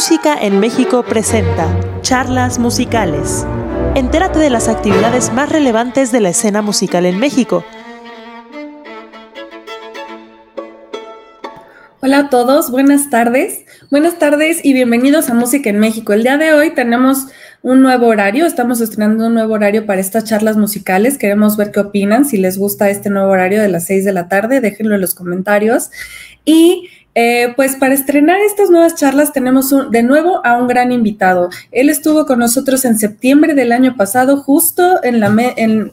Música en México presenta Charlas Musicales. Entérate de las actividades más relevantes de la escena musical en México. Hola a todos, buenas tardes. Buenas tardes y bienvenidos a Música en México. El día de hoy tenemos un nuevo horario, estamos estrenando un nuevo horario para estas charlas musicales. Queremos ver qué opinan, si les gusta este nuevo horario de las 6 de la tarde, déjenlo en los comentarios. Y eh, pues para estrenar estas nuevas charlas tenemos de nuevo a un gran invitado. Él estuvo con nosotros en septiembre del año pasado, justo en la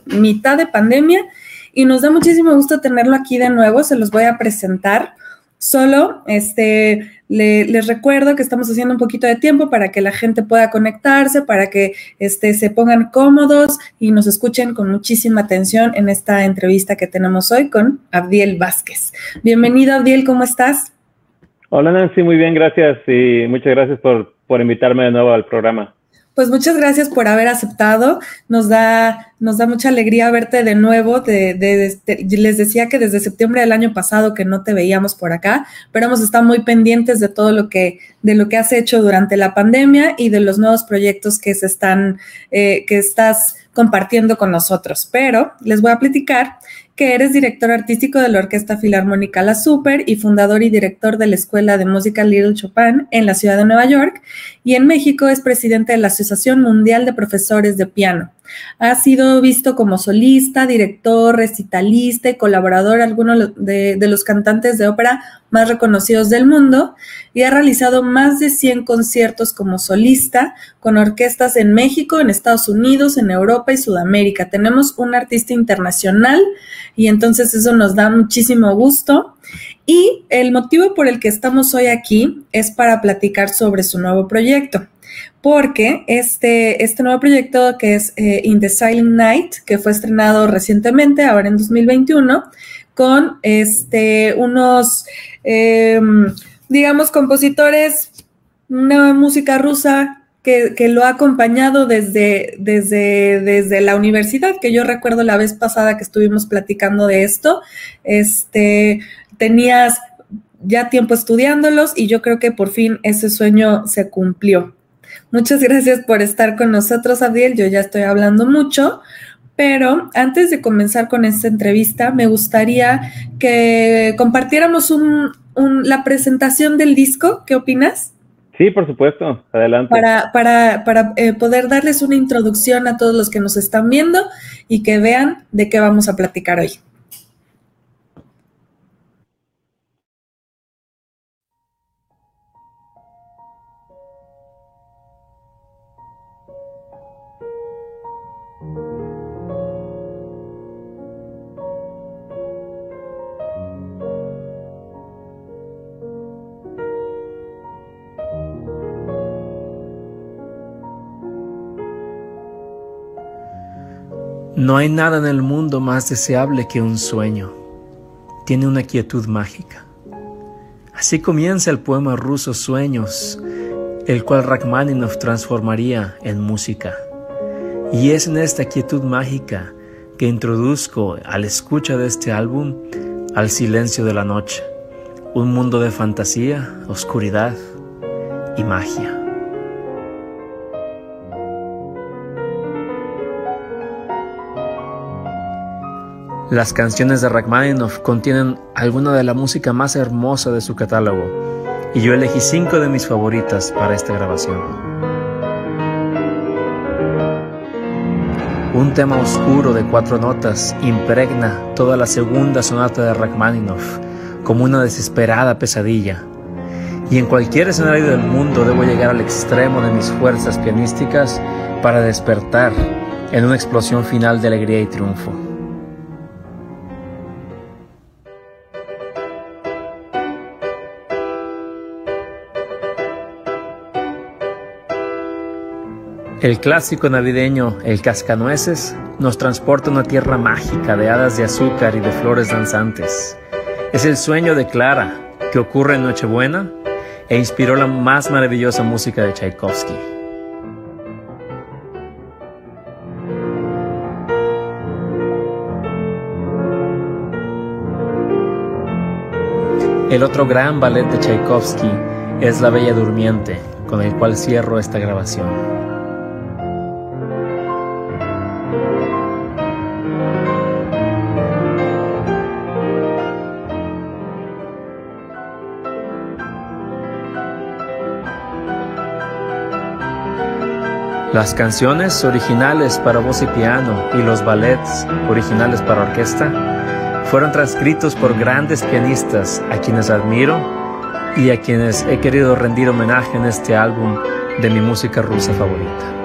mitad de pandemia, y nos da muchísimo gusto tenerlo aquí de nuevo. Se los voy a presentar. Solo, este, les recuerdo que estamos haciendo un poquito de tiempo para que la gente pueda conectarse, para que este, se pongan cómodos y nos escuchen con muchísima atención en esta entrevista que tenemos hoy con Abdiel Vázquez. Bienvenido, Abdiel, ¿cómo estás? Hola Nancy, muy bien, gracias y muchas gracias por, por invitarme de nuevo al programa. Pues muchas gracias por haber aceptado. Nos da, nos da mucha alegría verte de nuevo. les decía que desde septiembre del año pasado que no te veíamos por acá, pero hemos estado muy pendientes de todo lo que, de lo que has hecho durante la pandemia y de los nuevos proyectos que se están, eh, que estás compartiendo con nosotros. Pero les voy a platicar que eres director artístico de la Orquesta Filarmónica La Super y fundador y director de la Escuela de Música Little Chopin en la ciudad de Nueva York, y en México es presidente de la Asociación Mundial de Profesores de Piano. Ha sido visto como solista, director, recitalista y colaborador algunos de, de los cantantes de ópera más reconocidos del mundo y ha realizado más de 100 conciertos como solista con orquestas en México, en Estados Unidos, en Europa y Sudamérica. Tenemos un artista internacional y entonces eso nos da muchísimo gusto. Y el motivo por el que estamos hoy aquí es para platicar sobre su nuevo proyecto porque este, este nuevo proyecto que es eh, In the Silent Night, que fue estrenado recientemente, ahora en 2021, con este, unos, em, digamos, compositores, una música rusa que, que, lo ha acompañado desde, desde, desde la universidad, que yo recuerdo la vez pasada que estuvimos platicando de esto, este, tenías ya tiempo estudiándolos y yo creo que por fin ese sueño se cumplió. Muchas gracias por estar con nosotros, Abdiel. Yo ya estoy hablando mucho, pero antes de comenzar con esta entrevista, me gustaría que compartiéramos la presentación del disco. ¿Qué opinas? Sí, por supuesto. Adelante. Para, para, para eh, poder darles una introducción a todos los que nos están viendo y que vean de qué vamos a platicar hoy. No hay nada en el mundo más deseable que un sueño. Tiene una quietud mágica. Así comienza el poema ruso Sueños, el cual Rachmaninoff transformaría en música. Y es en esta quietud mágica que introduzco al escucha de este álbum al silencio de la noche, un mundo de fantasía, oscuridad y magia. Las canciones de Rachmaninoff contienen alguna de la música más hermosa de su catálogo, y yo elegí cinco de mis favoritas para esta grabación. Un tema oscuro de cuatro notas impregna toda la segunda sonata de Rachmaninoff como una desesperada pesadilla. Y en cualquier escenario del mundo debo llegar al extremo de mis fuerzas pianísticas para despertar en una explosión final de alegría y triunfo. El clásico navideño El Cascanueces nos transporta a una tierra mágica de hadas de azúcar y de flores danzantes. Es el sueño de Clara que ocurre en Nochebuena e inspiró la más maravillosa música de Tchaikovsky. El otro gran ballet de Tchaikovsky es La Bella Durmiente, con el cual cierro esta grabación. Las canciones originales para voz y piano y los ballets originales para orquesta fueron transcritos por grandes pianistas a quienes admiro y a quienes he querido rendir homenaje en este álbum de mi música rusa favorita.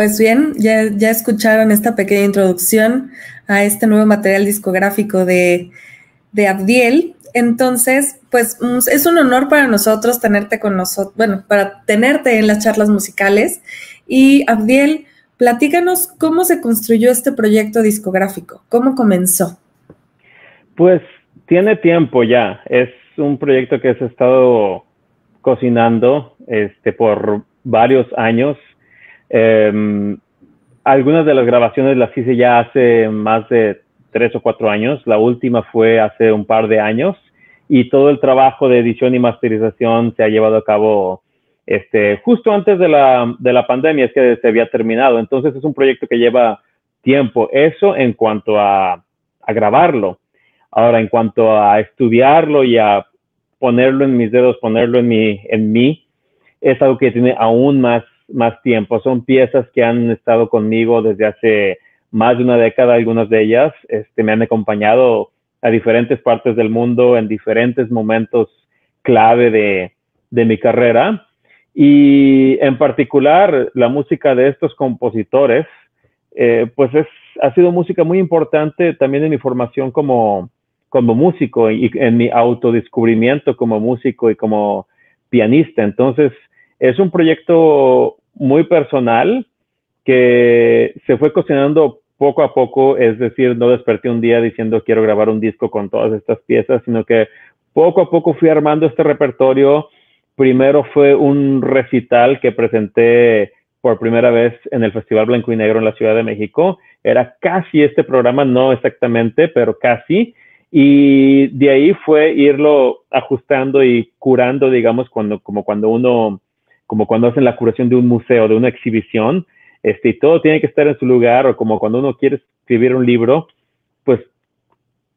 Pues bien, ya, escucharon esta pequeña introducción a este nuevo material discográfico de, de Abdiel. Entonces, pues mm, es un honor para nosotros tenerte con nosotros, bueno, para tenerte en las charlas musicales. Y Abdiel, platícanos cómo se construyó este proyecto discográfico, cómo comenzó. Pues tiene tiempo ya, es un proyecto que se ha estado cocinando este, por varios años eh, algunas de las grabaciones las hice ya hace más de tres o cuatro años. La última fue hace un par de años y todo el trabajo de edición y masterización se ha llevado a cabo este, justo antes de la, de la pandemia, es que se había terminado. Entonces es un proyecto que lleva tiempo. Eso en cuanto a, a grabarlo. Ahora, en cuanto a estudiarlo y a ponerlo en mis dedos, ponerlo en mi, en mí, es algo que tiene aún más más tiempo. Son piezas que han estado conmigo desde hace más de una década, algunas de ellas. Este, me han acompañado a diferentes partes del mundo en diferentes momentos clave de, mi carrera. Y en particular, la música de estos compositores, eh, pues es, ha sido música muy importante también en mi formación como, como músico y en mi autodescubrimiento como músico y como pianista. Entonces, es un proyecto muy personal que se fue cocinando poco a poco, es decir, no desperté un día diciendo quiero grabar un disco con todas estas piezas, sino que poco a poco fui armando este repertorio. Primero fue un recital que presenté por primera vez en el Festival Blanco y Negro en la Ciudad de México. Era casi este programa, no exactamente, pero casi. Y de ahí fue irlo ajustando y curando, digamos, cuando, como cuando uno como cuando hacen la curación de un museo, de una exhibición, este, y todo tiene que estar en su lugar, o como cuando uno quiere escribir un libro, pues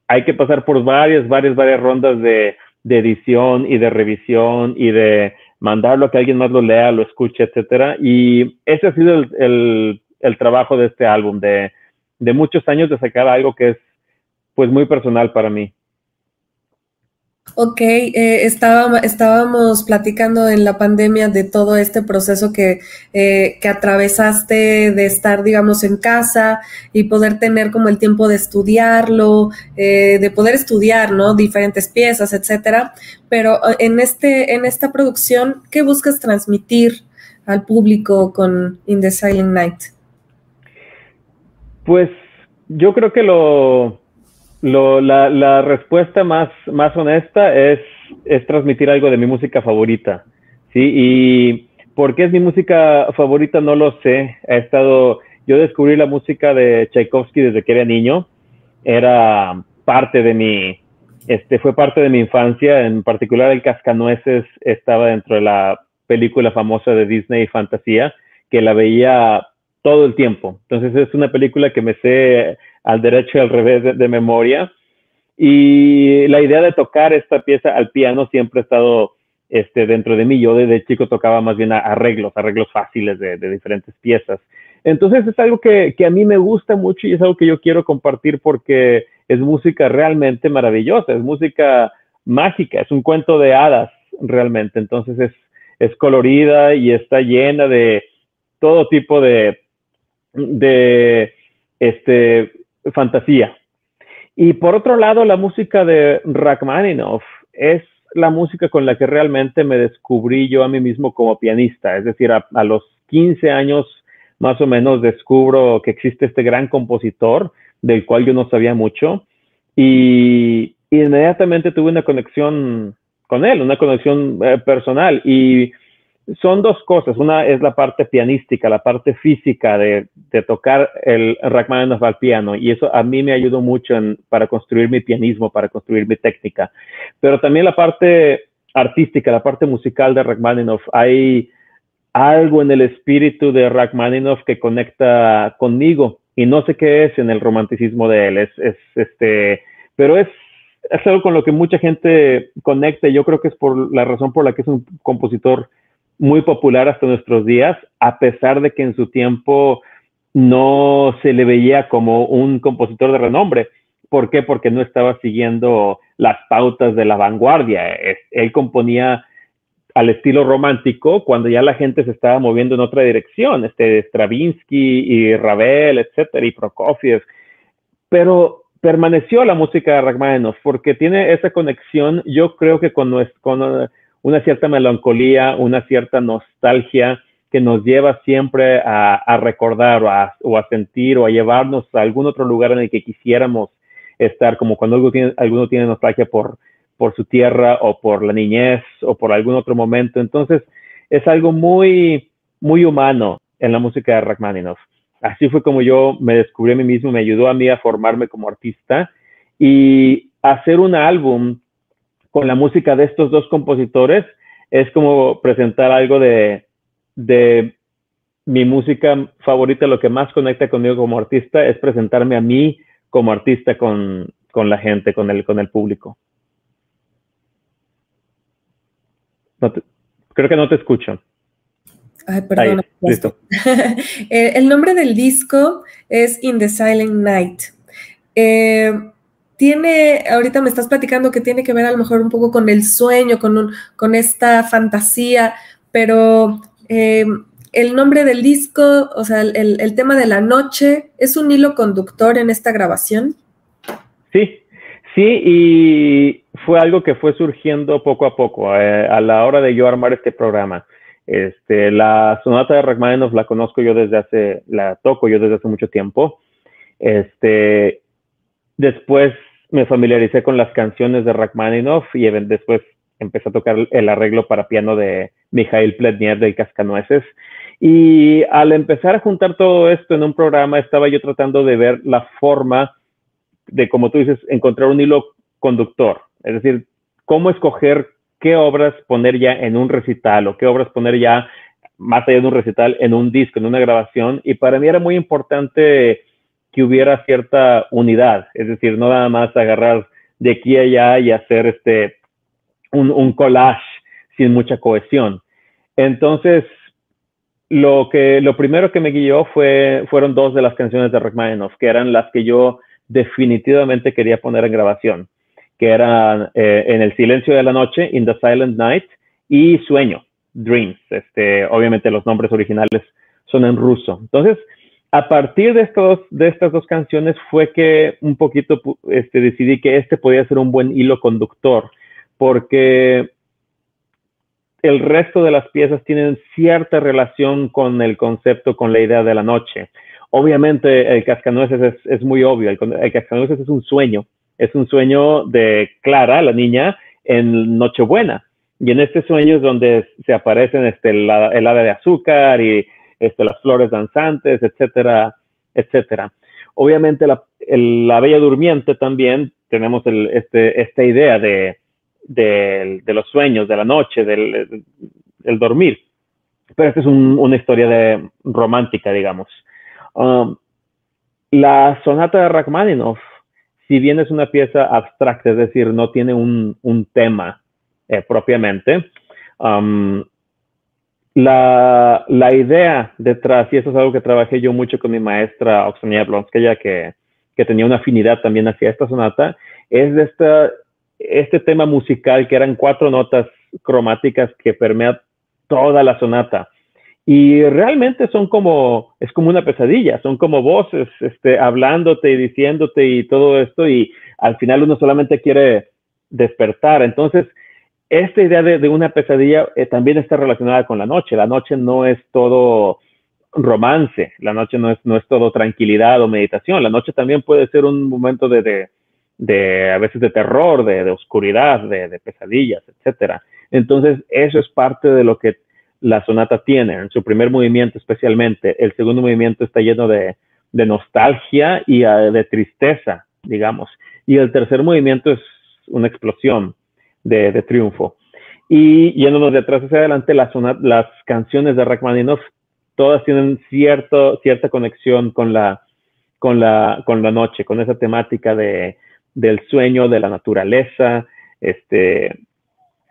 hay que pasar por varias, varias, varias rondas de, edición y de revisión y de mandarlo a que alguien más lo lea, lo escuche, etcétera. Y ese ha sido el, trabajo de este álbum, de, de muchos años de sacar algo que es pues muy personal para mí. Ok, eh, estábamos platicando en la pandemia de todo este proceso que, eh, que atravesaste de estar, digamos, en casa y poder tener como el tiempo de estudiarlo, eh, de poder estudiar, ¿no? Diferentes piezas, etcétera. Pero en, este, en esta producción, ¿qué buscas transmitir al público con In the Silent Night? Pues yo creo que lo, la, respuesta más, más honesta es, es transmitir algo de mi música favorita, ¿sí? Y por qué es mi música favorita no lo sé. He estado, yo descubrí la música de Tchaikovsky desde que era niño. Era parte de mi, este, fue parte de mi infancia. En particular, el Cascanueces estaba dentro de la película famosa de Disney Fantasía, que la veía todo el tiempo. Entonces es una película que me sé al derecho y al revés de, memoria. Y la idea de tocar esta pieza al piano siempre ha estado este, dentro de mí. Yo desde chico tocaba más bien arreglos, arreglos fáciles de, diferentes piezas. Entonces es algo que, que, a mí me gusta mucho y es algo que yo quiero compartir porque es música realmente maravillosa, es música mágica, es un cuento de hadas realmente. Entonces es, es colorida y está llena de todo tipo de, de este, fantasía. Y por otro lado, la música de Rachmaninoff es la música con la que realmente me descubrí yo a mí mismo como pianista. Es decir, a, los 15 años más o menos descubro que existe este gran compositor del cual yo no sabía mucho y, inmediatamente tuve una conexión con él, una conexión eh, personal y son dos cosas. Una es la parte pianística, la parte física de, tocar el Rachmaninoff al piano, y eso a mí me ayudó mucho para construir mi pianismo, para construir mi técnica. Pero también la parte artística, la parte musical de Rachmaninoff. Hay algo en el espíritu de Rachmaninoff que conecta conmigo, y no sé qué es en el romanticismo de él. Es, es este, pero es es algo con lo que mucha gente conecta. Yo creo que es por la razón por la que es un compositor muy popular hasta nuestros días, a pesar de que en su tiempo no se le veía como un compositor de renombre. ¿Por qué? Porque no estaba siguiendo las pautas de la vanguardia. Él componía al estilo romántico cuando ya la gente se estaba moviendo en otra dirección, este Stravinsky y Ravel, etcétera, y Prokofiev. Pero permaneció la música de Rachmaninoff porque tiene esa conexión, yo creo que con, con una cierta melancolía, una cierta nostalgia que nos lleva siempre a, recordar o a, sentir o a llevarnos a algún otro lugar en el que quisiéramos estar, como cuando alguno tiene, nostalgia por, por su tierra o por la niñez o por algún otro momento. Entonces, es algo muy, muy humano en la música de Rachmaninoff. Así fue como yo me descubrí a mí mismo, me ayudó a mí a formarme como artista y hacer un álbum con la música de estos dos compositores es como presentar algo de, mi música favorita, lo que más conecta conmigo como artista es presentarme a mí como artista con, la gente, con el, con el público. creo que no te escucho. Ay, perdón. listo. Eh, el nombre del disco es In the Silent Night. Eh, tiene, ahorita me estás platicando que tiene que ver a lo mejor un poco con el sueño, con, con esta fantasía, pero eh, el nombre del disco, o sea, el, tema de la noche, ¿es un hilo conductor en esta grabación? Sí, sí, y fue algo que fue surgiendo poco a poco eh, a la hora de yo armar este programa. Este, la sonata de Rachmaninoff la conozco yo desde hace, la toco yo desde hace mucho tiempo. Este, Después me familiaricé con las canciones de Rachmaninoff y después empecé a tocar el arreglo para piano de Mikhail Pledniev de Cascanueces. Y al empezar a juntar todo esto en un programa, estaba yo tratando de ver la forma de, como tú dices, encontrar un hilo conductor. Es decir, cómo escoger qué obras poner ya en un recital o qué obras poner ya más allá de un recital en un disco, en una grabación. Y para mí era muy importante que hubiera cierta unidad, es decir, no nada más agarrar de aquí a allá y hacer este, un, collage sin mucha cohesión. Entonces, lo, que, lo primero que me guió fue, fueron dos de las canciones de Rachmaninoff, que eran las que yo definitivamente quería poner en grabación, que eran eh, En el silencio de la noche, In the Silent Night, y Sueño, Dreams. Este, obviamente los nombres originales son en ruso. Entonces, a partir de, estas dos canciones fue que un poquito este, decidí que este podía ser un buen hilo conductor, porque el resto de las piezas tienen cierta relación con el concepto, con la idea de la noche. Obviamente el cascanueces es, muy obvio, el, cascanueces es un sueño, es un sueño de Clara, la niña, en Nochebuena. Y en este sueño es donde se aparecen este, el ave de azúcar y este, las flores danzantes, etcétera, etcétera. Obviamente la, Bella Durmiente también tenemos este, esta idea de, los sueños, de la noche, del, dormir. Pero esta es una historia de, romántica, digamos. Um, la sonata de Rachmaninoff, si bien es una pieza abstracta, es decir, no tiene un, tema eh, propiamente, um, la, la, idea detrás, y eso es algo que trabajé yo mucho con mi maestra Oksana Blonskaya, que, que tenía una afinidad también hacia esta sonata, es de esta este tema musical que eran cuatro notas cromáticas que permea toda la sonata. Y realmente son como, es como una pesadilla, son como voces este, hablándote y diciéndote y todo esto, y al final uno solamente quiere despertar. Entonces, esta idea de, una pesadilla eh, también está relacionada con la noche. La noche no es todo romance, la noche no es, no es todo tranquilidad o meditación, la noche también puede ser un momento de, de, a veces de terror, de, oscuridad, de, pesadillas, etcétera. Entonces, eso es parte de lo que la sonata tiene, en su primer movimiento especialmente. El segundo movimiento está lleno de, nostalgia y ah, de tristeza, digamos. Y el tercer movimiento es una explosión de, triunfo. Y yéndonos de atrás hacia adelante, las, las canciones de Rachmaninoff todas tienen cierto, cierta conexión con la, con, la, con la noche, con esa temática de, del sueño, de la naturaleza. Este,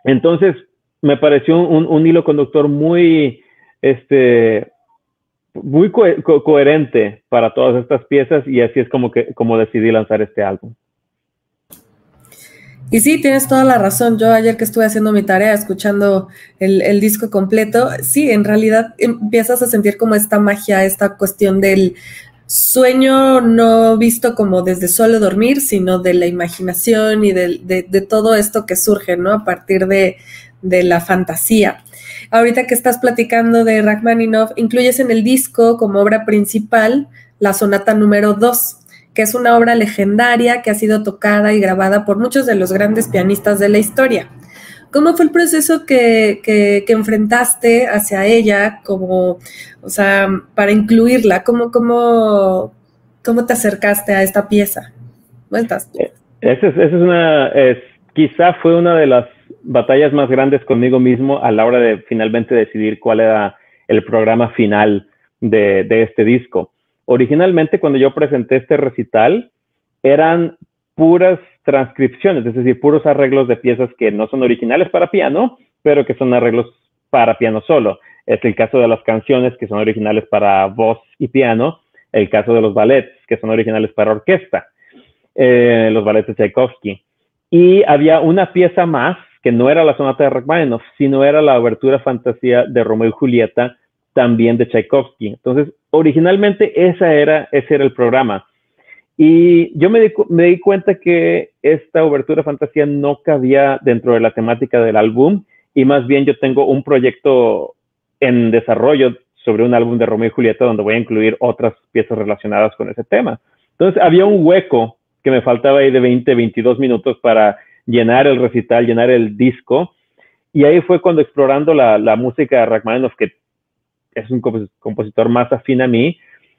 entonces, me pareció un, hilo conductor muy, este, muy coherente para todas estas piezas y así es como, que, como decidí lanzar este álbum. Y sí, tienes toda la razón. Yo ayer que estuve haciendo mi tarea, escuchando el, disco completo, sí, en realidad empiezas a sentir como esta magia, esta cuestión del sueño no visto como desde solo dormir, sino de la imaginación y de, de todo esto que surge, ¿no? A partir de, de la fantasía. Ahorita que estás platicando de Rachmaninoff, incluyes en el disco como obra principal la sonata número 2, que es una obra legendaria que ha sido tocada y grabada por muchos de los grandes pianistas de la historia. ¿Cómo fue el proceso que, que, enfrentaste hacia ella como, o sea, para incluirla? ¿Cómo, cómo, cómo te acercaste a esta pieza? ¿Cuántas? Esa es, es una, es, quizá fue una de las batallas más grandes conmigo mismo a la hora de finalmente decidir cuál era el programa final de, este disco. Originalmente, cuando yo presenté este recital, eran puras transcripciones, es decir, puros arreglos de piezas que no son originales para piano, pero que son arreglos para piano solo. Es el caso de las canciones que son originales para voz y piano, el caso de los ballets que son originales para orquesta, eh, los ballets de Tchaikovsky. Y había una pieza más que no era la sonata de Rachmaninoff, sino era la obertura fantasía de Romeo y Julieta, también de Tchaikovsky. Entonces, originalmente esa era, ese era el programa. Y yo me di, me di cuenta que esta obertura fantasía no cabía dentro de la temática del álbum y más bien yo tengo un proyecto en desarrollo sobre un álbum de Romeo y Julieta donde voy a incluir otras piezas relacionadas con ese tema. Entonces había un hueco que me faltaba ahí de 20, 22 minutos para llenar el recital, llenar el disco. Y ahí fue cuando explorando la, la música de Rachmaninoff, que es un compositor más afín a mí,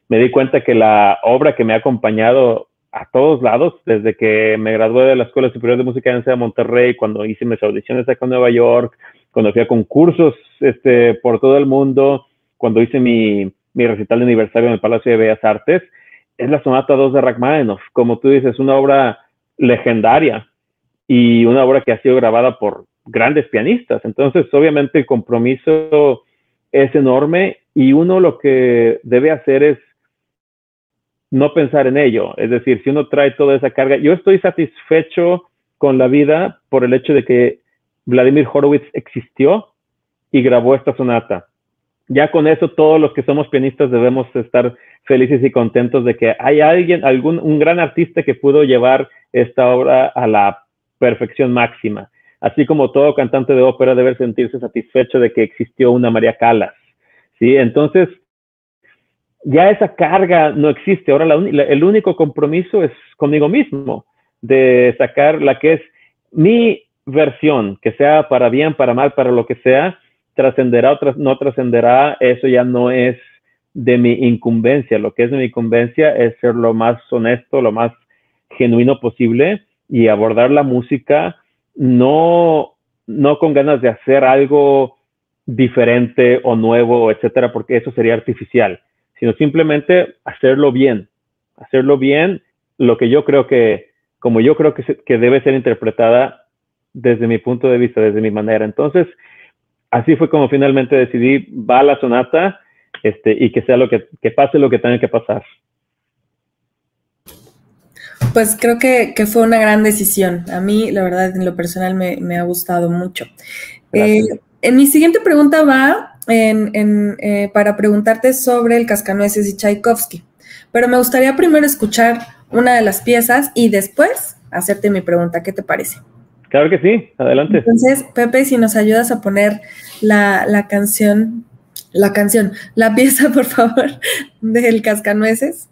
me di cuenta que la obra que me ha acompañado a todos lados, desde que me gradué de la Escuela Superior de Música de Monterrey, cuando hice mis audiciones acá en Nueva York, cuando fui a concursos este, por todo el mundo, cuando hice mi, mi recital de aniversario en el Palacio de Bellas Artes, es la Sonata 2 de Rachmaninoff. Como tú dices, una obra legendaria y una obra que ha sido grabada por grandes pianistas. Entonces, obviamente el compromiso es enorme y uno lo que debe hacer es no pensar en ello. Es decir, si uno trae toda esa carga, yo estoy satisfecho con la vida por el hecho de que Vladimir Horowitz existió y grabó esta sonata. Ya con eso todos los que somos pianistas debemos estar felices y contentos de que hay alguien, algún un gran artista que pudo llevar esta obra a la perfección máxima, así como todo cantante de ópera debe sentirse satisfecho de que existió una María Calas, ¿sí? Entonces, ya esa carga no existe. Ahora el único compromiso es conmigo mismo, de sacar la que es mi versión, que sea para bien, para mal, para lo que sea, trascenderá o no trascenderá, eso ya no es de mi incumbencia. Lo que es de mi incumbencia es ser lo más honesto, lo más genuino posible y abordar la música no, no con ganas de hacer algo diferente o nuevo, etcétera, porque eso sería artificial, sino simplemente hacerlo bien, hacerlo bien, lo que yo creo que, como yo creo que, que debe ser interpretada desde mi punto de vista, desde mi manera. Entonces, así fue como finalmente decidí, va la sonata, este, y que sea lo que, que pase lo que tenga que pasar. Pues creo que, fue una gran decisión. A mí, la verdad, en lo personal me, ha gustado mucho. Eh, en mi siguiente pregunta va en, eh, para preguntarte sobre el Cascanueces y Tchaikovsky, pero me gustaría primero escuchar una de las piezas y después hacerte mi pregunta. ¿Qué te parece? Claro que sí, adelante. Entonces, Pepe, si nos ayudas a poner la, la canción, la canción, la pieza, por favor, del Cascanueces.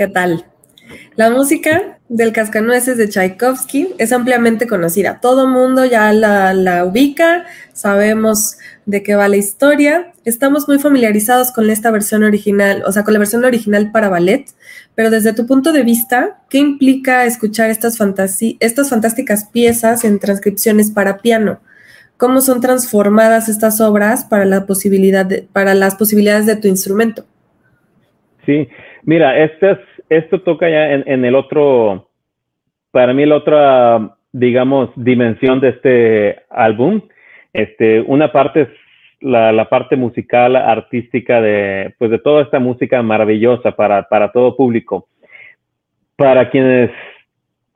¿Qué tal? La música del Cascanueces de Tchaikovsky es ampliamente conocida. Todo mundo ya la, ubica, sabemos de qué va la historia. Estamos muy familiarizados con esta versión original, o sea, con la versión original para ballet, pero desde tu punto de vista, ¿qué implica escuchar estas, estas fantásticas piezas en transcripciones para piano? ¿Cómo son transformadas estas obras para, la posibilidad para las posibilidades de tu instrumento? Sí, mira, este es esto toca ya en, el otro, para mí la otra, digamos, dimensión de este álbum. Este, una parte es la, parte musical, artística de, pues de toda esta música maravillosa para, para todo público. Para quienes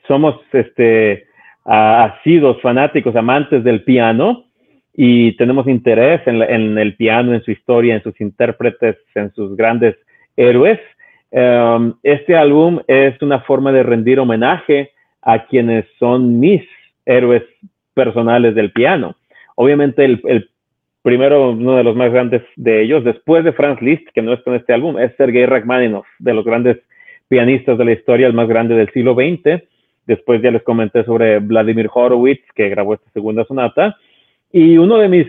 somos este, asidos, fanáticos, amantes del piano y tenemos interés en, en el piano, en su historia, en sus intérpretes, en sus grandes héroes, Em, este álbum es una forma de rendir homenaje a quienes son mis héroes personales del piano. Obviamente el, primero, uno de los más grandes de ellos, después de Franz Liszt, que no está en este álbum, es Sergei Rachmaninoff, de los grandes pianistas de la historia, el más grande del siglo XX. Después ya les comenté sobre Vladimir Horowitz, que grabó esta segunda sonata. Y uno de mis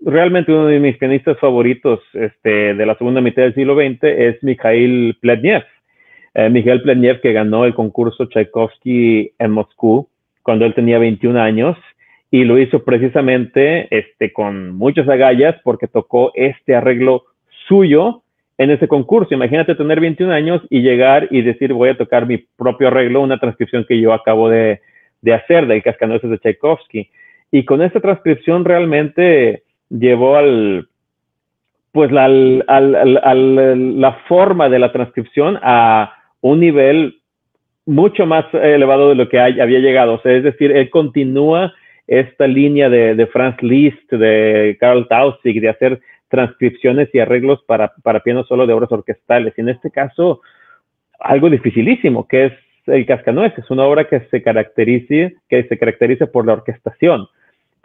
realmente uno de mis pianistas favoritos este, de la segunda mitad del siglo XX es Mikhail Plednev. Eh, Mikhail Plednev que ganó el concurso Tchaikovsky en Moscú cuando él tenía 21 años y lo hizo precisamente este, con muchas agallas porque tocó este arreglo suyo en ese concurso. Imagínate tener 21 años y llegar y decir voy a tocar mi propio arreglo, una transcripción que yo acabo de, de hacer del Cascanueces de Tchaikovsky. Y con esta transcripción realmente llevó al, pues la, la forma de la transcripción a un nivel mucho más elevado de lo que había llegado. es decir, él continúa esta línea de, Franz Liszt, de Karl Tausig, de hacer transcripciones y arreglos para, para piano solo de obras orquestales. Y en este caso, algo dificilísimo, que es El Cascanueces, una obra que se caracterice, que se caracteriza por la orquestación,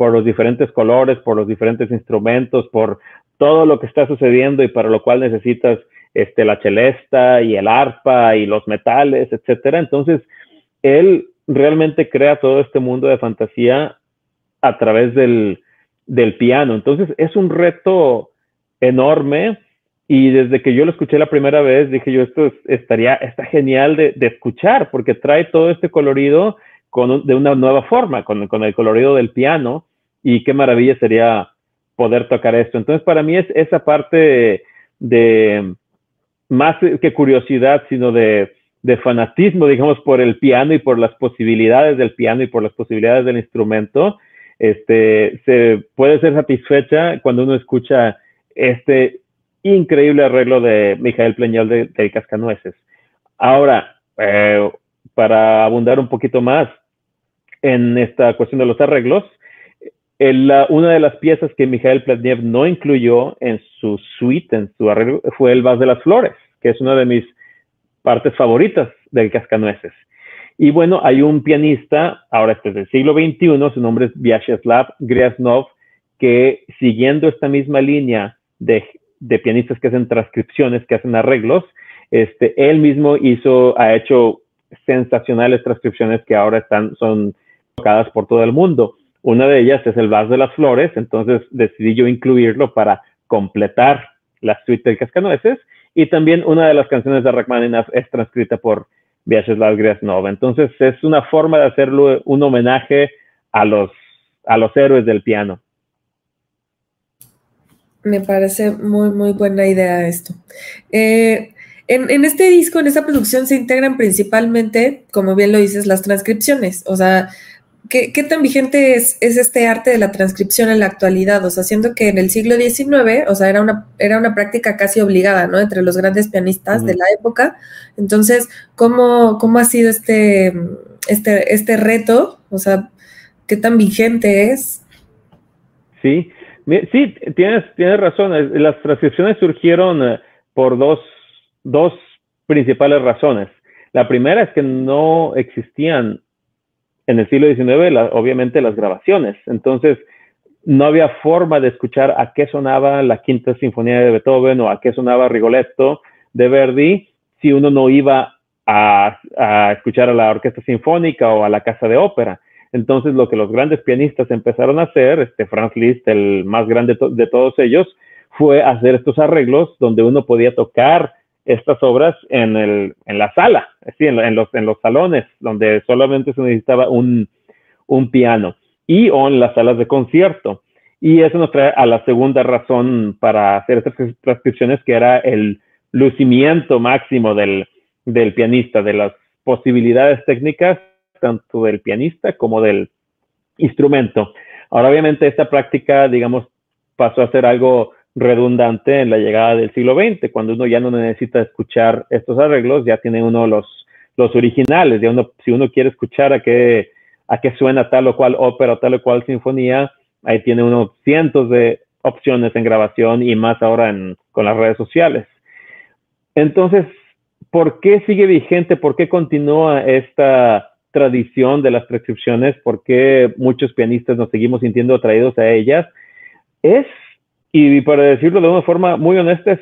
por los diferentes colores, por los diferentes instrumentos, por todo lo que está sucediendo y para lo cual necesitas este, la celesta y el arpa y los metales, etcétera. Entonces, él realmente crea todo este mundo de fantasía a través del, piano. Entonces, es un reto enorme y desde que yo lo escuché la primera vez, dije yo, esto estaría, está genial de, escuchar, porque trae todo este colorido con, de una nueva forma, con, con, el colorido del piano, y qué maravilla sería poder tocar esto. Entonces, para mí es esa parte de, más que curiosidad, sino de, de fanatismo, digamos, por el piano y por las posibilidades del piano y por las posibilidades del instrumento, este, se puede ser satisfecha cuando uno escucha este increíble arreglo de Mijael Pleñol de, Cascanueces. Ahora, eh, para abundar un poquito más en esta cuestión de los arreglos, una de las piezas que Mijael Pletniev no incluyó en su suite, en su arreglo, fue el Vas de las Flores, que es una de mis partes favoritas del Cascanueces. Y bueno, hay un pianista, ahora este es del siglo XXI, su nombre es Vyacheslav Gryazhov, que siguiendo esta misma línea de de pianistas que hacen transcripciones, que hacen arreglos. Este, él mismo hizo, ha hecho sensacionales transcripciones que ahora están, son tocadas por todo el mundo. Una de ellas es el Vals de las Flores, entonces decidí yo incluirlo para completar la suite del Cascanueces. Y también una de las canciones de Rachmaninoff es transcrita por Vyacheslav Grasnov. Entonces es una forma de hacerlo un homenaje a los, a los héroes del piano. Me parece muy, muy buena idea esto. Eh, en, este disco, en esta producción, se integran principalmente, como bien lo dices, las transcripciones. O sea, ¿qué, tan vigente es, este arte de la transcripción en la actualidad? O sea, siendo que en el siglo XIX, o sea, era una, era una práctica casi obligada, ¿no? Entre los grandes pianistas de la época. Entonces, ¿cómo, cómo ha sido este, este, este reto? O sea, ¿qué tan vigente es? Sí, Sí, tienes, tienes razón. Las transcripciones surgieron eh, por dos, dos principales razones. La primera es que no existían en el siglo XIX, obviamente, las grabaciones. Entonces, no había forma de escuchar a qué sonaba la quinta sinfonía de Beethoven o a qué sonaba Rigoletto de Verdi si uno no iba a, escuchar a la orquesta sinfónica o a la casa de ópera. Entonces, lo que los grandes pianistas empezaron a hacer, este Franz Liszt, el más grande de todos ellos, fue hacer estos arreglos donde uno podía tocar estas obras en, el, en la sala, así, en, los, en los salones, donde solamente se necesitaba un, un piano, y o en las salas de concierto. Y eso nos trae a la segunda razón para hacer estas transcripciones, que era el lucimiento máximo del, del pianista, de las posibilidades técnicas tanto del pianista como del instrumento. Ahora, obviamente, esta práctica, digamos, pasó a ser algo redundante en la llegada del siglo XX, cuando uno ya no necesita escuchar estos arreglos, ya tiene uno los, los originales, ya uno, si uno quiere escuchar a qué, a qué suena tal o cual ópera tal o cual sinfonía, ahí tiene uno cientos de opciones en grabación y más ahora con las redes sociales. Entonces, ¿por qué sigue vigente? ¿Por qué continúa esta tradición de las transcripciones, por qué muchos pianistas nos seguimos sintiendo atraídos a ellas, es, y para decirlo de una forma muy honesta, es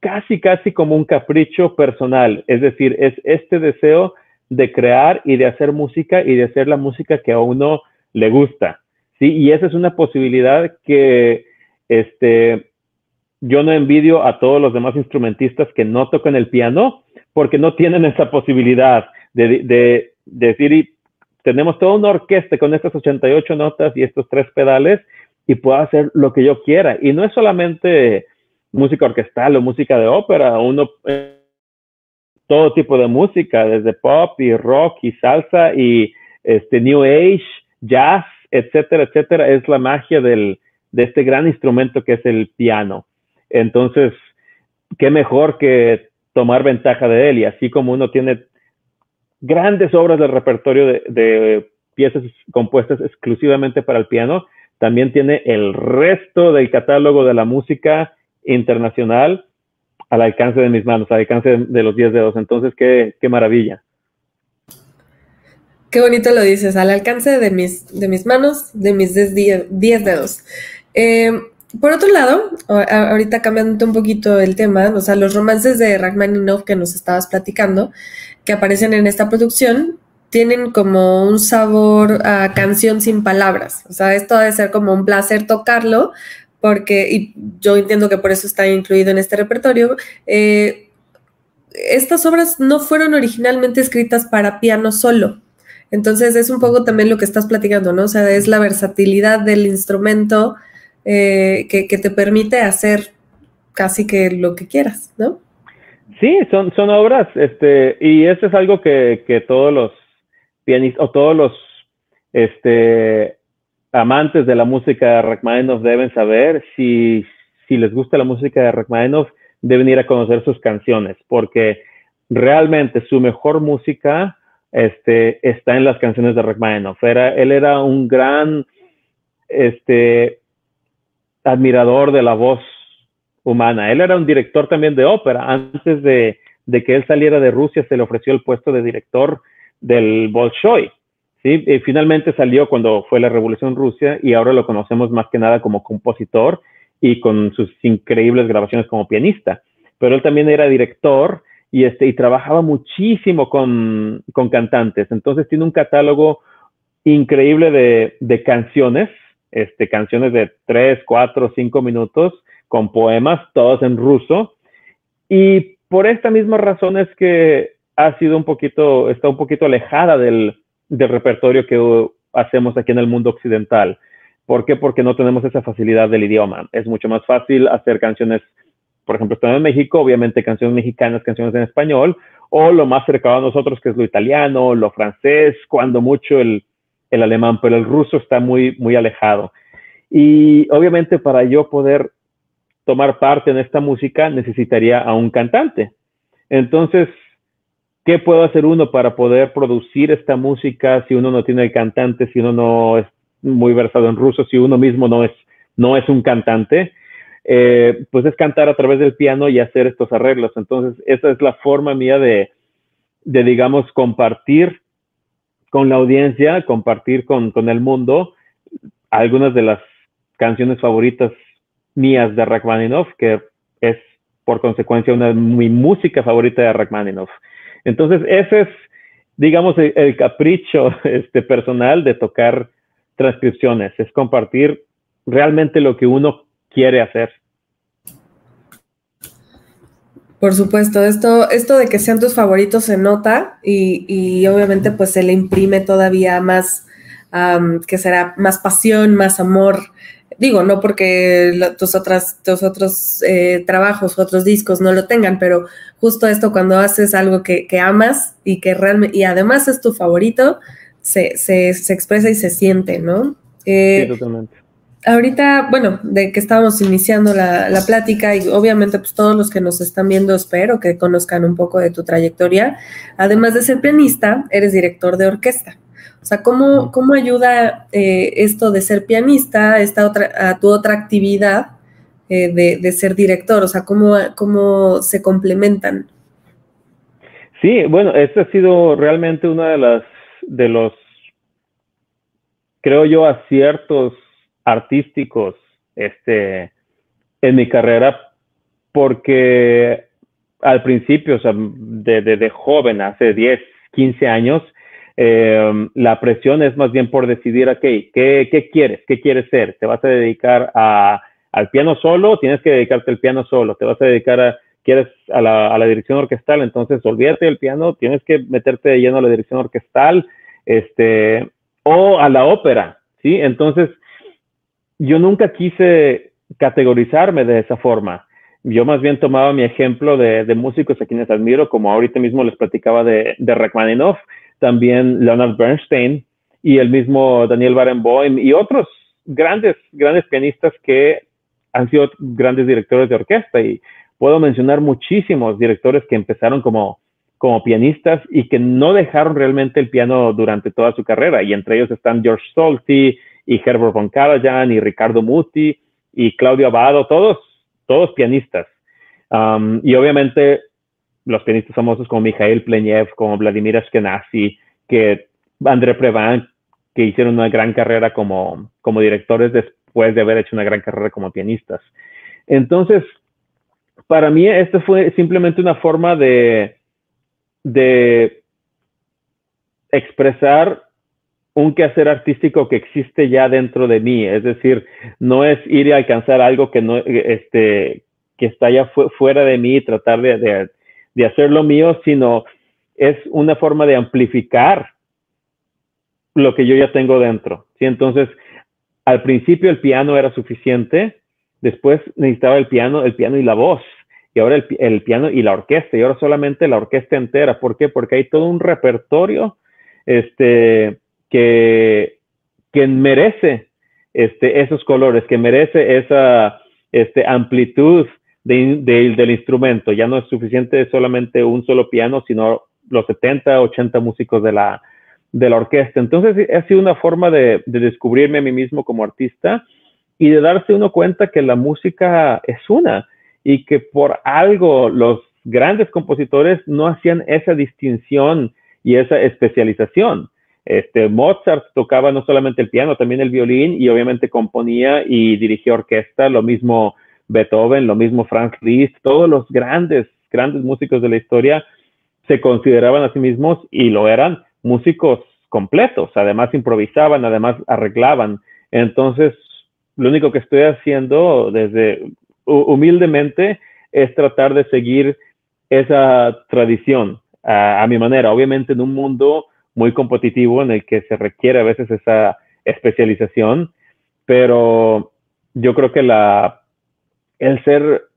casi, casi como un capricho personal. Es decir, es este deseo de crear y de hacer música y de hacer la música que a uno le gusta. Sí, y esa es una posibilidad que este, yo no envidio a todos los demás instrumentistas que no tocan el piano porque no tienen esa posibilidad de, de, decir, y tenemos toda una orquesta con estas 88 notas y estos tres pedales y puedo hacer lo que yo quiera. Y no es solamente música orquestal o música de ópera, uno todo tipo de música, desde pop y rock y salsa y este new age, jazz, etcétera, etcétera, es la magia del, de este gran instrumento que es el piano. Entonces, qué mejor que tomar ventaja de él y así como uno tiene grandes obras del repertorio de, piezas compuestas exclusivamente para el piano. También tiene el resto del catálogo de la música internacional al alcance de mis manos, al alcance de, los 10 dedos. Entonces, qué, qué maravilla. Qué bonito lo dices, al alcance de mis, de mis manos, de mis 10 dedos. Eh, por otro lado, ahorita cambiando un poquito el tema, o sea, los romances de Rachmaninoff que nos estabas platicando, que aparecen en esta producción, tienen como un sabor a canción sin palabras. O sea, esto debe ser como un placer tocarlo, porque, y yo entiendo que por eso está incluido en este repertorio, eh, estas obras no fueron originalmente escritas para piano solo. Entonces es un poco también lo que estás platicando, ¿no? O sea, es la versatilidad del instrumento eh, que, te permite hacer casi que lo que quieras, ¿no? Sí, son, son obras, este, y eso es algo que, que todos los pianistas o todos los este, amantes de la música de Rachmaninoff deben saber. Si, les gusta la música de Rachmaninoff, deben ir a conocer sus canciones, porque realmente su mejor música este, está en las canciones de Rachmaninoff. Era, él era un gran este, admirador de la voz humana. Él era un director también de ópera. Antes de que él saliera de Rusia, se le ofreció el puesto de director del Bolshoi. ¿sí? Y finalmente salió cuando fue la Revolución Rusia y ahora lo conocemos más que nada como compositor y con sus increíbles grabaciones como pianista. Pero él también era director y, este, y trabajaba muchísimo con, con cantantes. Entonces tiene un catálogo increíble de, de canciones este, canciones de tres, cuatro, cinco minutos con poemas, todos en ruso. Y por esta misma razón es que ha sido un poquito, está un poquito alejada del, del repertorio que hacemos aquí en el mundo occidental. ¿Por qué? Porque no tenemos esa facilidad del idioma. Es mucho más fácil hacer canciones, por ejemplo, estamos en México, obviamente canciones mexicanas, canciones en español, o lo más cercano a nosotros, que es lo italiano, lo francés, cuando mucho el, el alemán, pero el ruso está muy, muy alejado. Y obviamente para yo poder tomar parte en esta música necesitaría a un cantante. Entonces, ¿qué puedo hacer uno para poder producir esta música si uno no tiene el cantante, si uno no es muy versado en ruso, si uno mismo no es, no es un cantante? Eh, pues es cantar a través del piano y hacer estos arreglos. Entonces, esa es la forma mía de, de digamos, compartir con la audiencia, compartir con, el mundo algunas de las canciones favoritas mías de Rachmaninoff, que es por consecuencia una de mi música favorita de Rachmaninoff. Entonces, ese es, digamos, el, capricho este, personal de tocar transcripciones, es compartir realmente lo que uno quiere hacer. Por supuesto, esto, esto de que sean tus favoritos se nota y, obviamente pues se le imprime todavía más, que será más pasión, más amor. Digo, no porque tus, otras, tus otros eh, trabajos, otros discos no lo tengan, pero justo esto cuando haces algo que, amas y que realmente, y además es tu favorito, se, se, se expresa y se siente, ¿no? Eh, sí, totalmente ahorita, bueno, de que estábamos iniciando la, plática y obviamente pues todos los que nos están viendo espero que conozcan un poco de tu trayectoria. Además de ser pianista, eres director de orquesta. O sea, ¿cómo, cómo ayuda eh, esto de ser pianista esta otra, a tu otra actividad eh, de, ser director? O sea, ¿cómo, ¿cómo se complementan? Sí, bueno, este ha sido realmente una de las, de los, creo yo, aciertos artísticos este, en mi carrera porque al principio, o sea, de, joven, hace 10, 15 años, em, la presión es más bien por decidir, ok, ¿qué, ¿qué, quieres? ¿Qué quieres ser? ¿Te vas a dedicar a, al piano solo? Tienes que dedicarte al piano solo. ¿Te vas a dedicar a, quieres a la, dirección orquestal? Entonces, olvídate del piano, tienes que meterte de lleno a la dirección orquestal, este, o a la ópera, ¿sí? Entonces, yo nunca quise categorizarme de esa forma. Yo más bien tomaba mi ejemplo de, músicos a quienes admiro, como ahorita mismo les platicaba de, de Rachmaninoff, también Leonard Bernstein y el mismo Daniel Barenboim y otros grandes, grandes pianistas que han sido grandes directores de orquesta. Y puedo mencionar muchísimos directores que empezaron como, como pianistas y que no dejaron realmente el piano durante toda su carrera. Y entre ellos están George Solti, y Herbert von Karajan y Ricardo Muti y Claudio Abado, todos, todos pianistas. Um, y obviamente los pianistas famosos como Mikhail Plenev, como Vladimir Ashkenazi, que André Previn, que hicieron una gran carrera como, como directores después de haber hecho una gran carrera como pianistas. Entonces, para mí esto fue simplemente una forma de, de expresar un quehacer artístico que existe ya dentro de mí, es decir, no es ir a alcanzar algo que no, este, que está ya fuera de mí y tratar de, de hacerlo mío, sino es una forma de amplificar lo que yo ya tengo dentro. ¿sí? Entonces, al principio el piano era suficiente, después necesitaba el piano, el piano y la voz, y ahora el, piano y la orquesta, y ahora solamente la orquesta entera. ¿Por qué? Porque hay todo un repertorio este, que, que merece este, esos colores, que merece esa este, amplitud del instrumento. Ya no es suficiente solamente un solo piano, sino los 70, 80 músicos de la, de la orquesta. Entonces ha sido una forma de, de, descubrirme a mí mismo como artista y de darse uno cuenta que la música es una y que por algo los grandes compositores no hacían esa distinción y esa especialización. Este, Mozart tocaba no solamente el piano, también el violín y obviamente componía y dirigía orquesta, lo mismo Beethoven, lo mismo Franz Liszt, todos los grandes, grandes músicos de la historia se consideraban a sí mismos y lo eran músicos completos, además improvisaban, además arreglaban. Entonces, lo único que estoy haciendo desde humildemente es tratar de seguir esa tradición a, mi manera, obviamente en un mundo muy competitivo en el que se requiere a veces esa especialización, pero yo creo que la, el ser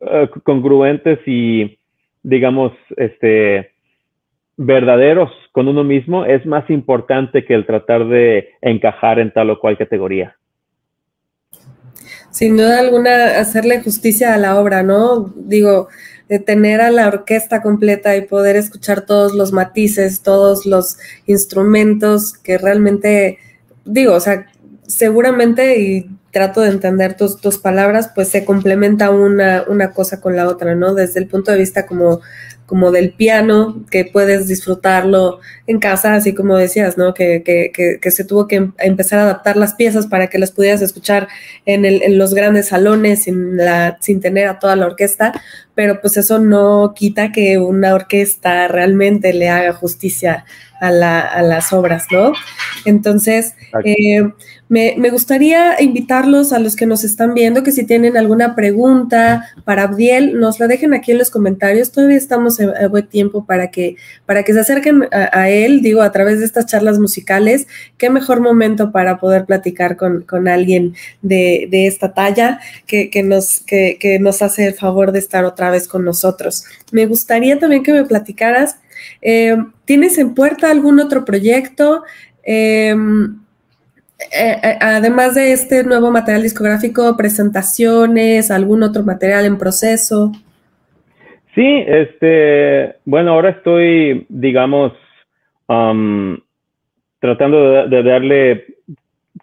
eh, congruentes y, digamos, este, verdaderos con uno mismo es más importante que el tratar de encajar en tal o cual categoría. Sin duda alguna, hacerle justicia a la obra, ¿no? Digo, de tener a la orquesta completa y poder escuchar todos los matices, todos los instrumentos que realmente, digo, o sea, seguramente, trato de entender tus, tus palabras, pues se complementa una, una cosa con la otra, ¿no? Desde el punto de vista como como del piano, que puedes disfrutarlo en casa, así como decías, ¿no? Que, que, que, se tuvo que em, empezar a adaptar las piezas para que las pudieras escuchar en, el, en los grandes salones sin, la, sin tener a toda la orquesta, pero pues eso no quita que una orquesta realmente le haga justicia a, la, a las obras, ¿no? Entonces, eh, me, gustaría invitarlos a los que nos están viendo que si tienen alguna pregunta para Abdiel, nos la dejen aquí en los comentarios. Todavía estamos en, buen tiempo para que, para que se acerquen a, él, digo, a través de estas charlas musicales. Qué mejor momento para poder platicar con, con alguien de, de, esta talla que, que nos, que, que nos hace el favor de estar otra vez con nosotros. Me gustaría también que me platicaras eh, ¿Tienes en puerta algún otro proyecto? Eh, eh, además de este nuevo material discográfico, presentaciones, algún otro material en proceso. Sí, este, bueno, ahora estoy, digamos, um, tratando de, darle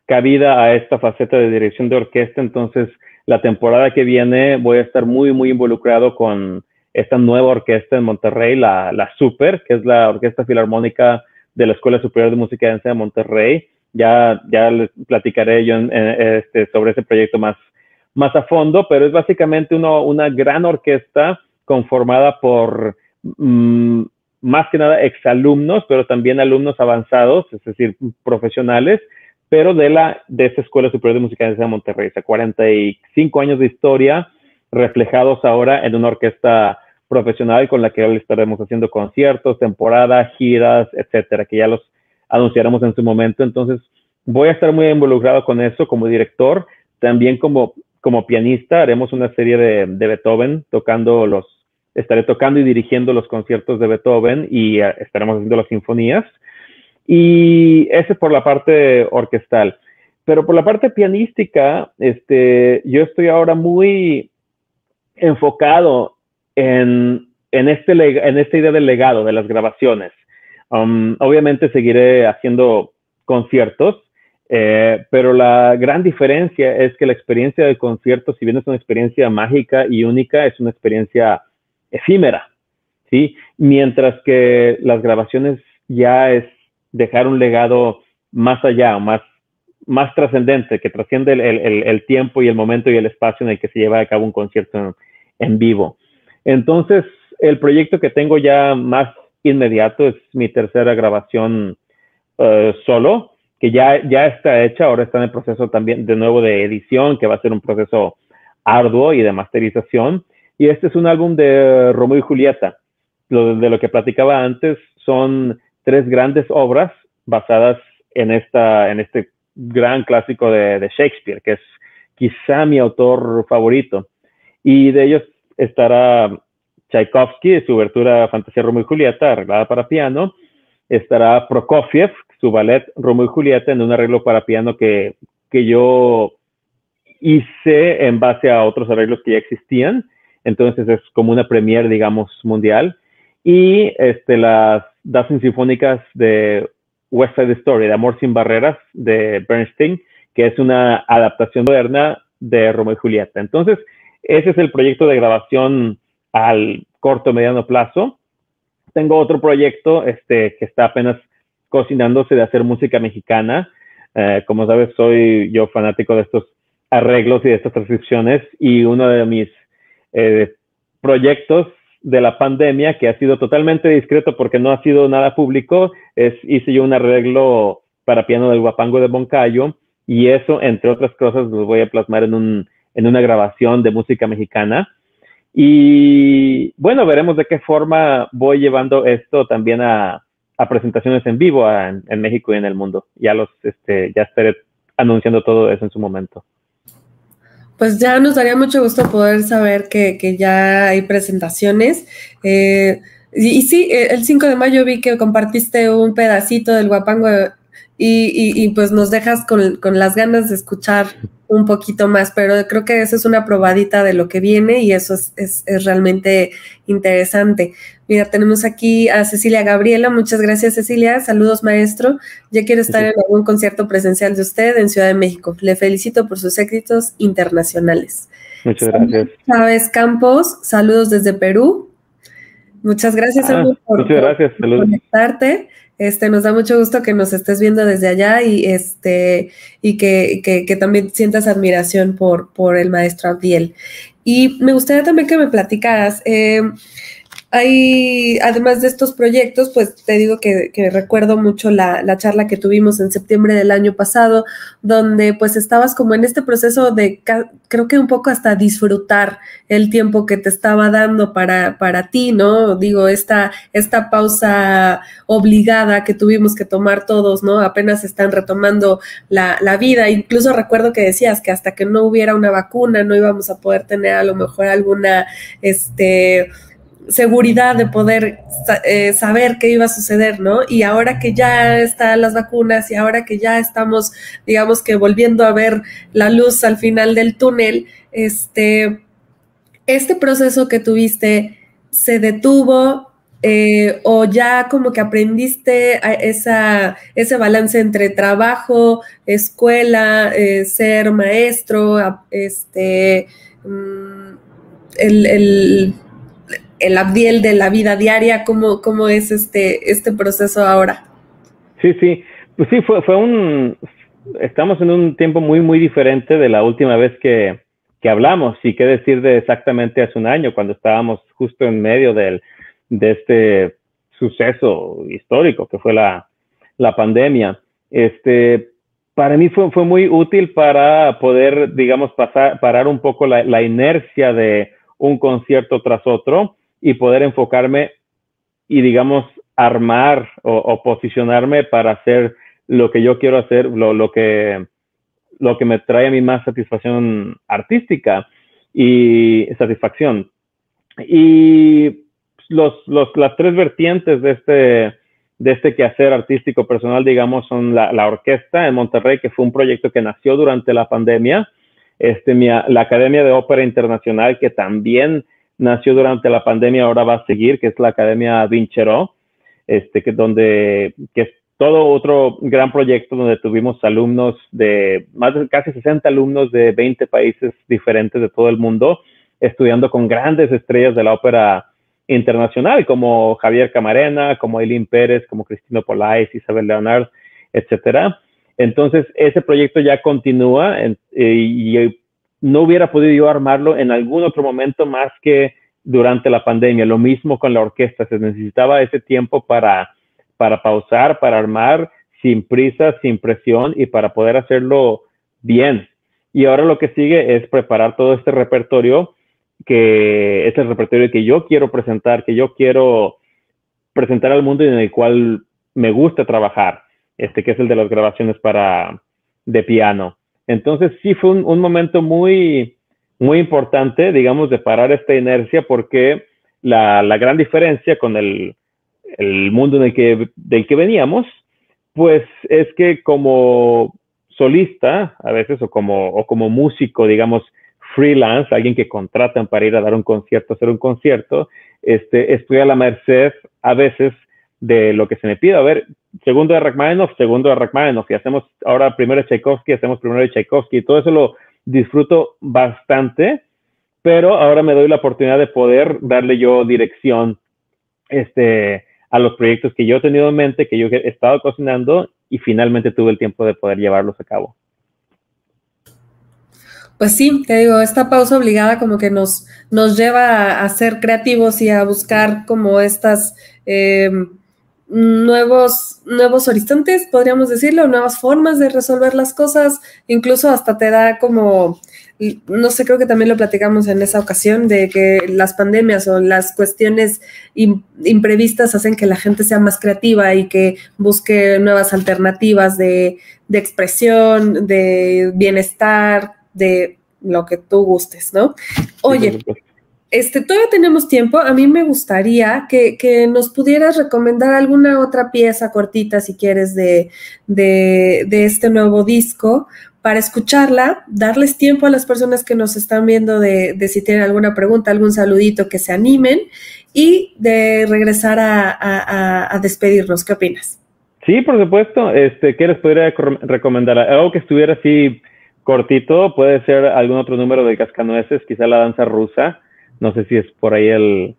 cabida a esta faceta de dirección de orquesta, entonces la temporada que viene voy a estar muy, muy involucrado con esta nueva orquesta en Monterrey, la, la Super, que es la Orquesta Filarmónica de la Escuela Superior de Música de Monterrey. Ya, ya les platicaré yo este, sobre ese proyecto más, más a fondo, pero es básicamente uno, una gran orquesta conformada por mm, más que nada exalumnos, pero también alumnos avanzados, es decir, profesionales, pero de la de esta Escuela Superior de Música de Monterrey. O sea, 45 años de historia reflejados ahora en una orquesta profesional con la que hoy estaremos haciendo conciertos, temporadas, giras, etcétera, que ya los anunciaremos en su momento. Entonces, voy a estar muy involucrado con eso como director, también como, como pianista, haremos una serie de, de Beethoven, tocando los, estaré tocando y dirigiendo los conciertos de Beethoven y eh, estaremos haciendo las sinfonías. Y ese por la parte orquestal. Pero por la parte pianística, este, yo estoy ahora muy enfocado en, en, este, en esta idea del legado, de las grabaciones. Um, obviamente seguiré haciendo conciertos, eh, pero la gran diferencia es que la experiencia del concierto, si bien es una experiencia mágica y única, es una experiencia efímera, ¿sí? Mientras que las grabaciones ya es dejar un legado más allá, más, más trascendente, que trasciende el, tiempo y el momento y el espacio en el que se lleva a cabo un concierto en, vivo. Entonces, el proyecto que tengo ya más inmediato es mi tercera grabación eh, solo, que ya, ya está hecha, ahora está en el proceso también de nuevo de edición, que va a ser un proceso arduo y de masterización. Y este es un álbum de Romeo y Julieta. Lo, de lo que platicaba antes son tres grandes obras basadas en, esta, en este gran clásico de, Shakespeare, que es quizá mi autor favorito. Y de ellos estará Tchaikovsky, su obertura Fantasía Romeo y Julieta, arreglada para piano. Estará Prokofiev, su ballet Romeo y Julieta, en un arreglo para piano que, que yo hice en base a otros arreglos que ya existían. Entonces es como una premier, digamos, mundial. Y este, las Danzas Sinfónicas de West Side Story, de Amor sin Barreras, de Bernstein, que es una adaptación moderna de Romeo y Julieta. Entonces, ese es el proyecto de grabación al corto mediano plazo. Tengo otro proyecto este, que está apenas cocinándose de hacer música mexicana. Eh, como sabes, soy yo fanático de estos arreglos y de estas transcripciones y uno de mis eh, proyectos de la pandemia que ha sido totalmente discreto porque no ha sido nada público es hice yo un arreglo para piano del guapango de Boncayo y eso entre otras cosas lo voy a plasmar en un en una grabación de música mexicana y bueno veremos de qué forma voy llevando esto también a, presentaciones en vivo en, México y en el mundo ya los este ya estaré anunciando todo eso en su momento pues ya nos daría mucho gusto poder saber que, ya hay presentaciones. Eh, y, sí, eh, el 5 de mayo vi que compartiste un pedacito del guapango y, pues nos dejas con, las ganas de escuchar un poquito más, pero creo que esa es una probadita de lo que viene y eso es, realmente interesante. Mira, tenemos aquí a Cecilia Gabriela, muchas gracias Cecilia, saludos maestro, ya quiero estar en algún concierto presencial de usted en Ciudad de México, le felicito por sus éxitos internacionales. Muchas gracias. Chávez Campos, saludos desde Perú. Muchas gracias, ah, por, muchas gracias. conectarte. Este, nos da mucho gusto que nos estés viendo desde allá y, este, y que, que, también sientas admiración por, por el maestro Abdiel. Y me gustaría también que me platicaras, eh, hay, además de estos proyectos, pues te digo que, recuerdo mucho la, charla que tuvimos en septiembre del año pasado, donde pues estabas como en este proceso de, creo que un poco hasta disfrutar el tiempo que te estaba dando para, para ti, ¿no? Digo, esta, esta pausa obligada que tuvimos que tomar todos, ¿no? Apenas están retomando la, la vida. Incluso recuerdo que decías que hasta que no hubiera una vacuna no íbamos a poder tener a lo mejor alguna, este, seguridad de poder eh, saber qué iba a suceder, ¿no? Y ahora que ya están las vacunas y ahora que ya estamos, digamos que volviendo a ver la luz al final del túnel, este, este proceso que tuviste se detuvo eh, o ya como que aprendiste esa, ese balance entre trabajo, escuela, eh, ser maestro, este, mm, el el Abdiel de la vida diaria, ¿cómo, cómo es este, este proceso ahora? Sí, sí, pues sí, fue, fue un, estamos en un tiempo muy, muy diferente de la última vez que, que hablamos, y qué decir de exactamente hace un año, cuando estábamos justo en medio del, de este suceso histórico que fue la, la pandemia. Este, para mí fue, fue muy útil para poder, digamos, pasar, parar un poco la, la inercia de un concierto tras otro y poder enfocarme y, digamos, armar o, posicionarme para hacer lo que yo quiero hacer, lo, lo, que, lo que me trae a mí más satisfacción artística y satisfacción. Y los, los, las tres vertientes de este, de este quehacer artístico personal, digamos, son la, la, orquesta en Monterrey, que fue un proyecto que nació durante la pandemia, este, mi, la Academia de Ópera Internacional, que también nació durante la pandemia, ahora va a seguir, que es la Academia Vincheró, este, que, donde, que es todo otro gran proyecto donde tuvimos alumnos de más de casi 60 alumnos de 20 países diferentes de todo el mundo, estudiando con grandes estrellas de la ópera internacional, como Javier Camarena, como Eileen Pérez, como Cristino Polais, Isabel Leonard, etcétera. Entonces, ese proyecto ya continúa eh, y no hubiera podido yo armarlo en algún otro momento más que durante la pandemia. Lo mismo con la orquesta, se necesitaba ese tiempo para, para pausar, para armar, sin prisa, sin presión y para poder hacerlo bien. Y ahora lo que sigue es preparar todo este repertorio, que es el repertorio que yo quiero presentar, que yo quiero presentar al mundo y en el cual me gusta trabajar, este que es el de las grabaciones para de piano. Entonces sí fue un, momento muy, muy importante, digamos, de parar esta inercia porque la, gran diferencia con el, mundo en el que, del que veníamos, pues es que como solista, a veces, o como, o como músico, digamos, freelance, alguien que contratan para ir a dar un concierto, hacer un concierto, este, estoy a la merced a veces de lo que se me pide. A ver, segundo de Rachmaninoff, segundo de Rachmaninoff, y hacemos ahora primero de Tchaikovsky, hacemos primero de Tchaikovsky, y todo eso lo disfruto bastante, pero ahora me doy la oportunidad de poder darle yo dirección este, a los proyectos que yo he tenido en mente, que yo he estado cocinando y finalmente tuve el tiempo de poder llevarlos a cabo. Pues sí, te digo, esta pausa obligada como que nos, nos lleva a, ser creativos y a buscar como estas eh, nuevos, nuevos horizontes, podríamos decirlo, nuevas formas de resolver las cosas, incluso hasta te da como, no sé, creo que también lo platicamos en esa ocasión, de que las pandemias o las cuestiones imprevistas hacen que la gente sea más creativa y que busque nuevas alternativas de, de expresión, de bienestar, de lo que tú gustes, ¿no? Oye, este, todavía tenemos tiempo. A mí me gustaría que, nos pudieras recomendar alguna otra pieza cortita, si quieres, de, este nuevo disco para escucharla, darles tiempo a las personas que nos están viendo de, si tienen alguna pregunta, algún saludito, que se animen y de regresar a, despedirnos. ¿Qué opinas? Sí, por supuesto. Este, ¿Qué les podría recomendar? Algo que estuviera así cortito, puede ser algún otro número de Cascanueces, quizá la danza rusa no sé si es por ahí el,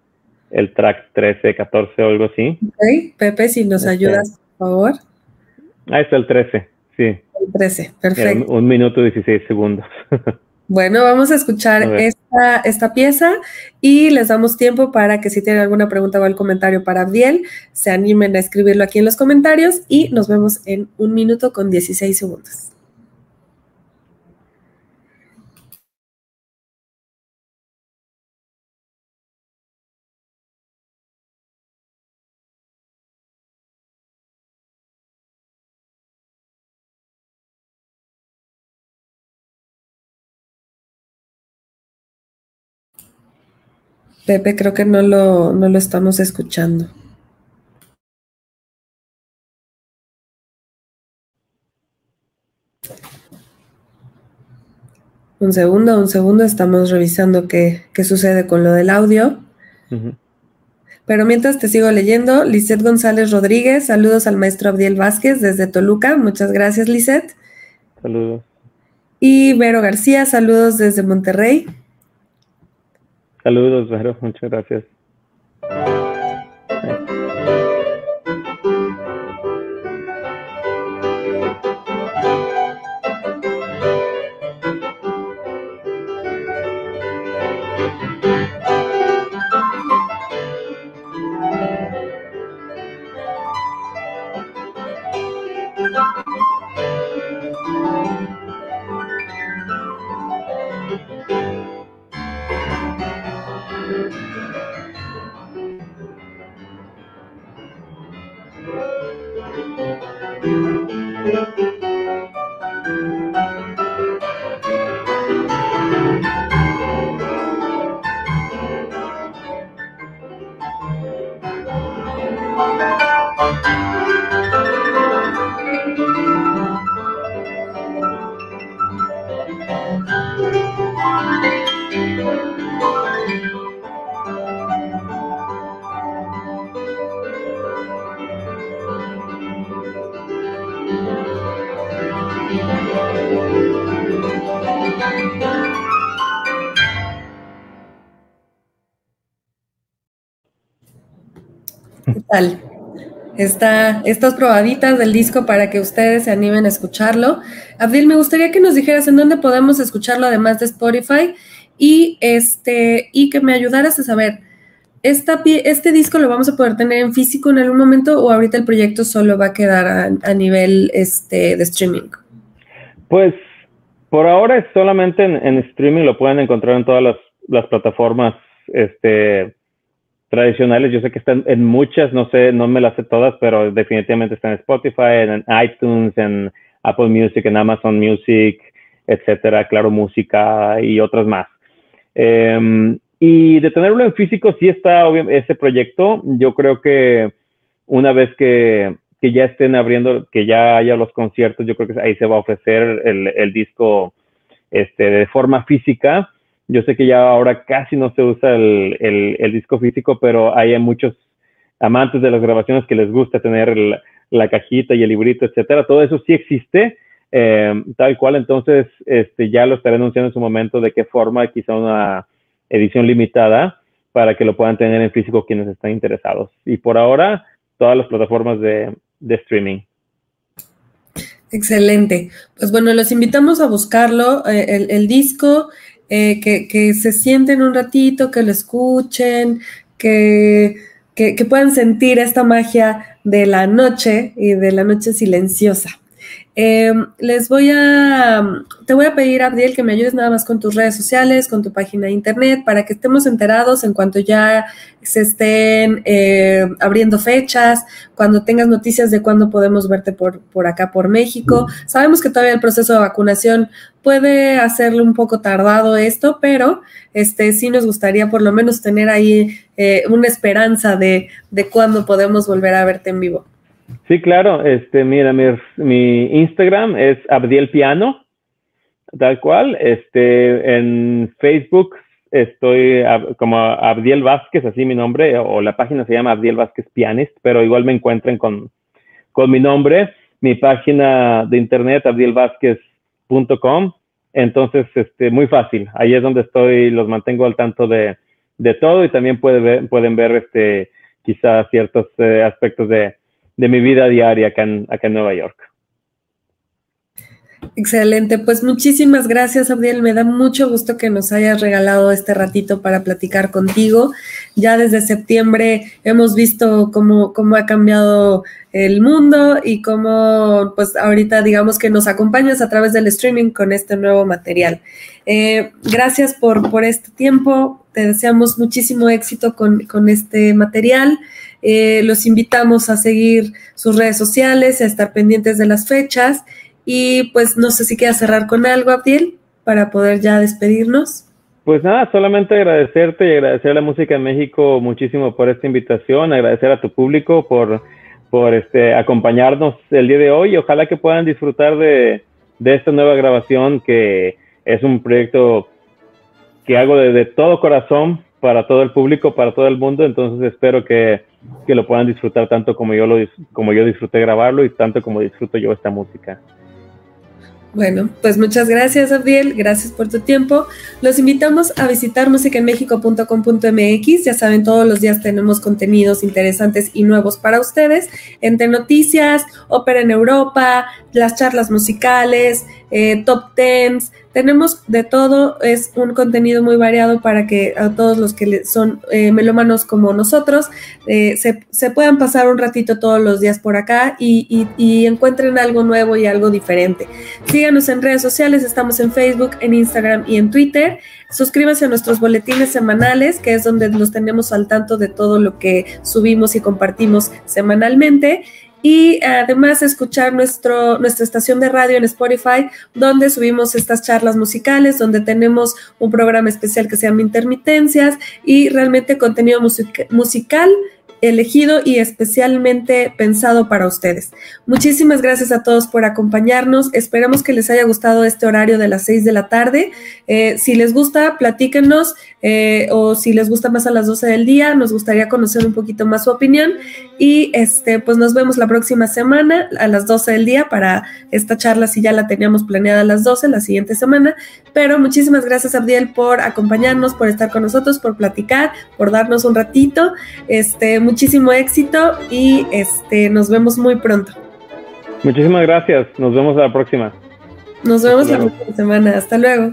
track 13, 14 o algo así. Ok, Pepe, si nos este, ayudas, por favor. Ahí está el 13, sí. El 13, perfecto. Un, minuto y 16 segundos. Bueno, vamos a escuchar esta, esta, pieza y les damos tiempo para que si tienen alguna pregunta o algún comentario para Abdiel, se animen a escribirlo aquí en los comentarios y nos vemos en un minuto con 16 segundos. Pepe, creo que no lo, no lo estamos escuchando. Un segundo, un segundo, estamos revisando qué, qué sucede con lo del audio. Pero mientras te sigo leyendo, Lisette González Rodríguez, saludos al maestro Abdiel Vázquez desde Toluca. Muchas gracias, Lisette. Saludos. Y Vero García, saludos desde Monterrey. Saludos, Vero, muchas gracias. Tal? Está, estas probaditas del disco para que ustedes se animen a escucharlo. Abdil, me gustaría que nos dijeras en dónde podemos escucharlo además de Spotify y este y que me ayudaras a saber esta, este disco lo vamos a poder tener en físico en algún momento o ahorita el proyecto solo va a quedar a, nivel este, de streaming? Pues por ahora es solamente en, streaming, lo pueden encontrar en todas las, las, plataformas este, tradicionales. Yo sé que están en muchas, no sé, no me las sé todas, pero definitivamente están en Spotify, en, iTunes, en Apple Music, en Amazon Music, etcétera, Claro Música y otras más. Em, y de tenerlo en físico sí está ese proyecto. Yo creo que una vez que, que, ya estén abriendo, que ya haya los conciertos, yo creo que ahí se va a ofrecer el, el disco este, de forma física. Yo sé que ya ahora casi no se usa el, disco físico, pero hay muchos amantes de las grabaciones que les gusta tener la cajita y el librito, etcétera. Todo eso sí existe, eh, tal cual. Entonces, este, ya lo estaré anunciando en su momento de qué forma, quizá una edición limitada para que lo puedan tener en físico quienes están interesados. Y por ahora, todas las plataformas de, streaming. Excelente. Pues bueno, los invitamos a buscarlo, eh, el, disco, eh, que, se sienten un ratito, que lo escuchen, que, que puedan sentir esta magia de la noche y de la noche silenciosa. Em, les voy a, te voy a pedir, Abdiel, que me ayudes nada más con tus redes sociales, con tu página de internet, para que estemos enterados en cuanto ya se estén eh, abriendo fechas, cuando tengas noticias de cuándo podemos verte por, por acá, por México. Sabemos que todavía el proceso de vacunación puede hacerle un poco tardado esto, pero este sí nos gustaría por lo menos tener ahí eh, una esperanza de, de cuándo podemos volver a verte en vivo. Sí, claro. Este, mira, mi, Instagram es Abdiel Piano, tal cual. Este, en Facebook estoy como Abdiel Vázquez, así mi nombre, o la página se llama Abdiel Vázquez Pianist, pero igual me encuentran con, con mi nombre. Mi página de internet, abdielvázquez.com. Entonces, este, muy fácil. Ahí es donde estoy, los mantengo al tanto de, de todo y también puede ver, pueden ver este, quizás ciertos eh, aspectos de, de mi vida diaria acá en, acá en Nueva York. Excelente, pues muchísimas gracias, Abdiel. Me da mucho gusto que nos hayas regalado este ratito para platicar contigo. Ya desde septiembre hemos visto cómo, cómo ha cambiado el mundo y cómo, pues ahorita digamos que nos acompañas a través del streaming con este nuevo material. Eh, gracias por, por este tiempo. Te deseamos muchísimo éxito con, con este material. Eh, los invitamos a seguir sus redes sociales, a estar pendientes de las fechas. Y pues no sé si quieras cerrar con algo, Abdiel, para poder ya despedirnos. Pues nada, solamente agradecerte y agradecer a la música en México muchísimo por esta invitación, agradecer a tu público por, por este, acompañarnos el día de hoy. Ojalá que puedan disfrutar de, de esta nueva grabación que es un proyecto que hago de todo corazón para todo el público, para todo el mundo, entonces espero que, que lo puedan disfrutar tanto como yo, lo, como yo disfruté grabarlo y tanto como disfruto yo esta música. Bueno, pues muchas gracias, Abdiel. Gracias por tu tiempo. Los invitamos a visitar musicaenmexico.com.mx. Ya saben, todos los días tenemos contenidos interesantes y nuevos para ustedes. Entre noticias, ópera en Europa, las charlas musicales, eh, top tens, tenemos de todo, es un contenido muy variado para que a todos los que son eh, melómanos como nosotros eh, se, puedan pasar un ratito todos los días por acá y, y, encuentren algo nuevo y algo diferente. Síganos en redes sociales, estamos en Facebook, en Instagram y en Twitter. Suscríbanse a nuestros boletines semanales, que es donde nos tenemos al tanto de todo lo que subimos y compartimos semanalmente y además escuchar nuestro, nuestra estación de radio en Spotify, donde subimos estas charlas musicales, donde tenemos un programa especial que se llama Intermitencias y realmente contenido musical elegido y especialmente pensado para ustedes. Muchísimas gracias a todos por acompañarnos. Esperamos que les haya gustado este horario de las 6 de la tarde. Eh, si les gusta, platíquenos eh, o si les gusta más a las 12 del día, nos gustaría conocer un poquito más su opinión. Y este, pues nos vemos la próxima semana a las 12 del día para esta charla, si ya la teníamos planeada a las 12 la siguiente semana. Pero muchísimas gracias, Abdiel, por acompañarnos, por estar con nosotros, por platicar, por darnos un ratito. Este, muchísimo éxito y este, nos vemos muy pronto. Muchísimas gracias. Nos vemos la próxima. Nos vemos la próxima semana. Hasta luego.